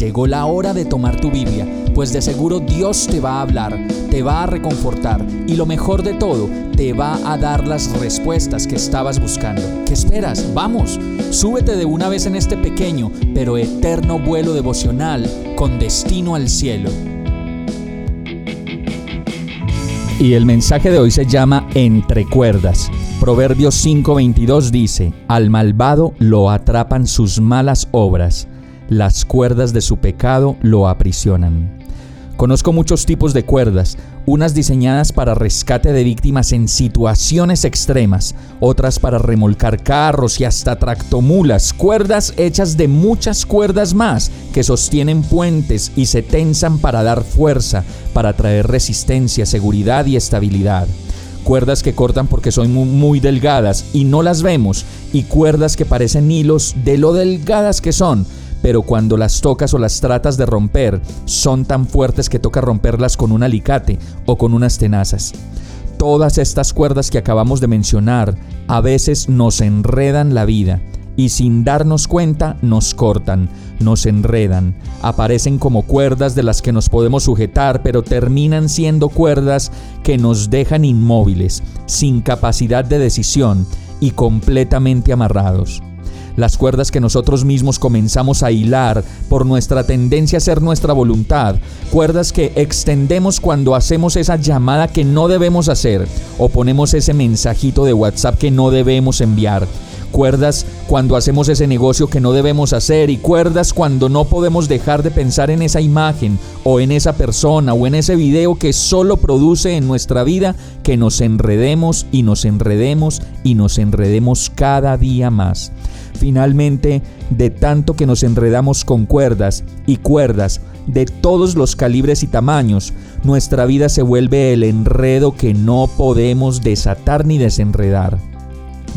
Llegó la hora de tomar tu Biblia, pues de seguro Dios te va a hablar, te va a reconfortar y lo mejor de todo, te va a dar las respuestas que estabas buscando. ¿Qué esperas? Vamos, súbete de una vez en este pequeño pero eterno vuelo devocional con destino al cielo. Y el mensaje de hoy se llama Entre cuerdas. Proverbios 5:22 dice, Al malvado lo atrapan sus malas obras las cuerdas de su pecado lo aprisionan. Conozco muchos tipos de cuerdas, unas diseñadas para rescate de víctimas en situaciones extremas, otras para remolcar carros y hasta tractomulas, cuerdas hechas de muchas cuerdas más que sostienen puentes y se tensan para dar fuerza, para traer resistencia, seguridad y estabilidad cuerdas que cortan porque son muy, delgadas y no las vemos, y cuerdas que parecen hilos de lo delgadas que son, pero cuando las tocas o las tratas de romper, son tan fuertes que toca romperlas con un alicate o con unas tenazas. Todas estas cuerdas que acabamos de mencionar a veces nos enredan la vida y sin darnos cuenta nos cortan, nos enredan, aparecen como cuerdas de las que nos podemos sujetar, pero terminan siendo cuerdas que nos dejan inmóviles, sin capacidad de decisión y completamente amarrados las cuerdas que nosotros mismos comenzamos a hilar por nuestra tendencia a ser nuestra voluntad, cuerdas que extendemos cuando hacemos esa llamada que no debemos hacer o ponemos ese mensajito de WhatsApp que no debemos enviar cuerdas cuando hacemos ese negocio que no debemos hacer y cuerdas cuando no podemos dejar de pensar en esa imagen o en esa persona o en ese video que solo produce en nuestra vida que nos enredemos y nos enredemos y nos enredemos cada día más. Finalmente, de tanto que nos enredamos con cuerdas y cuerdas de todos los calibres y tamaños, nuestra vida se vuelve el enredo que no podemos desatar ni desenredar.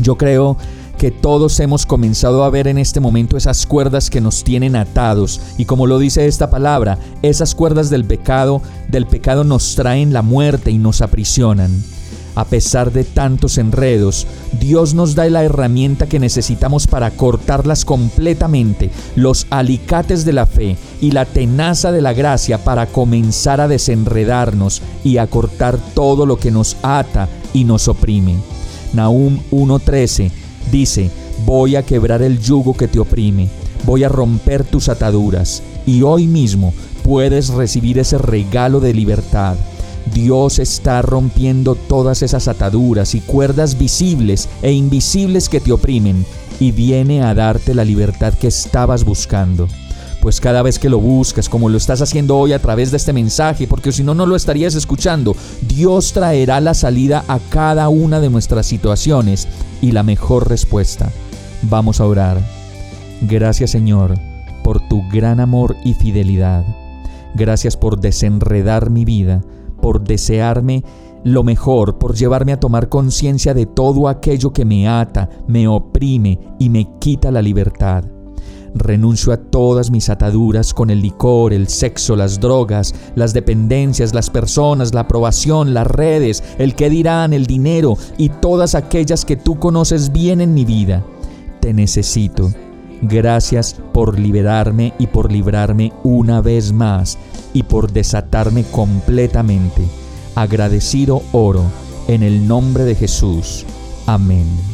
Yo creo que todos hemos comenzado a ver en este momento esas cuerdas que nos tienen atados y como lo dice esta palabra, esas cuerdas del pecado, del pecado nos traen la muerte y nos aprisionan. A pesar de tantos enredos, Dios nos da la herramienta que necesitamos para cortarlas completamente, los alicates de la fe y la tenaza de la gracia para comenzar a desenredarnos y a cortar todo lo que nos ata y nos oprime. Nahum 1.13 dice, voy a quebrar el yugo que te oprime, voy a romper tus ataduras y hoy mismo puedes recibir ese regalo de libertad Dios está rompiendo todas esas ataduras y cuerdas visibles e invisibles que te oprimen y viene a darte la libertad que estabas buscando. Pues cada vez que lo buscas, como lo estás haciendo hoy a través de este mensaje, porque si no, no lo estarías escuchando, Dios traerá la salida a cada una de nuestras situaciones y la mejor respuesta. Vamos a orar. Gracias Señor por tu gran amor y fidelidad. Gracias por desenredar mi vida por desearme lo mejor, por llevarme a tomar conciencia de todo aquello que me ata, me oprime y me quita la libertad. Renuncio a todas mis ataduras con el licor, el sexo, las drogas, las dependencias, las personas, la aprobación, las redes, el que dirán, el dinero y todas aquellas que tú conoces bien en mi vida. Te necesito. Gracias por liberarme y por librarme una vez más y por desatarme completamente. Agradecido oro en el nombre de Jesús. Amén.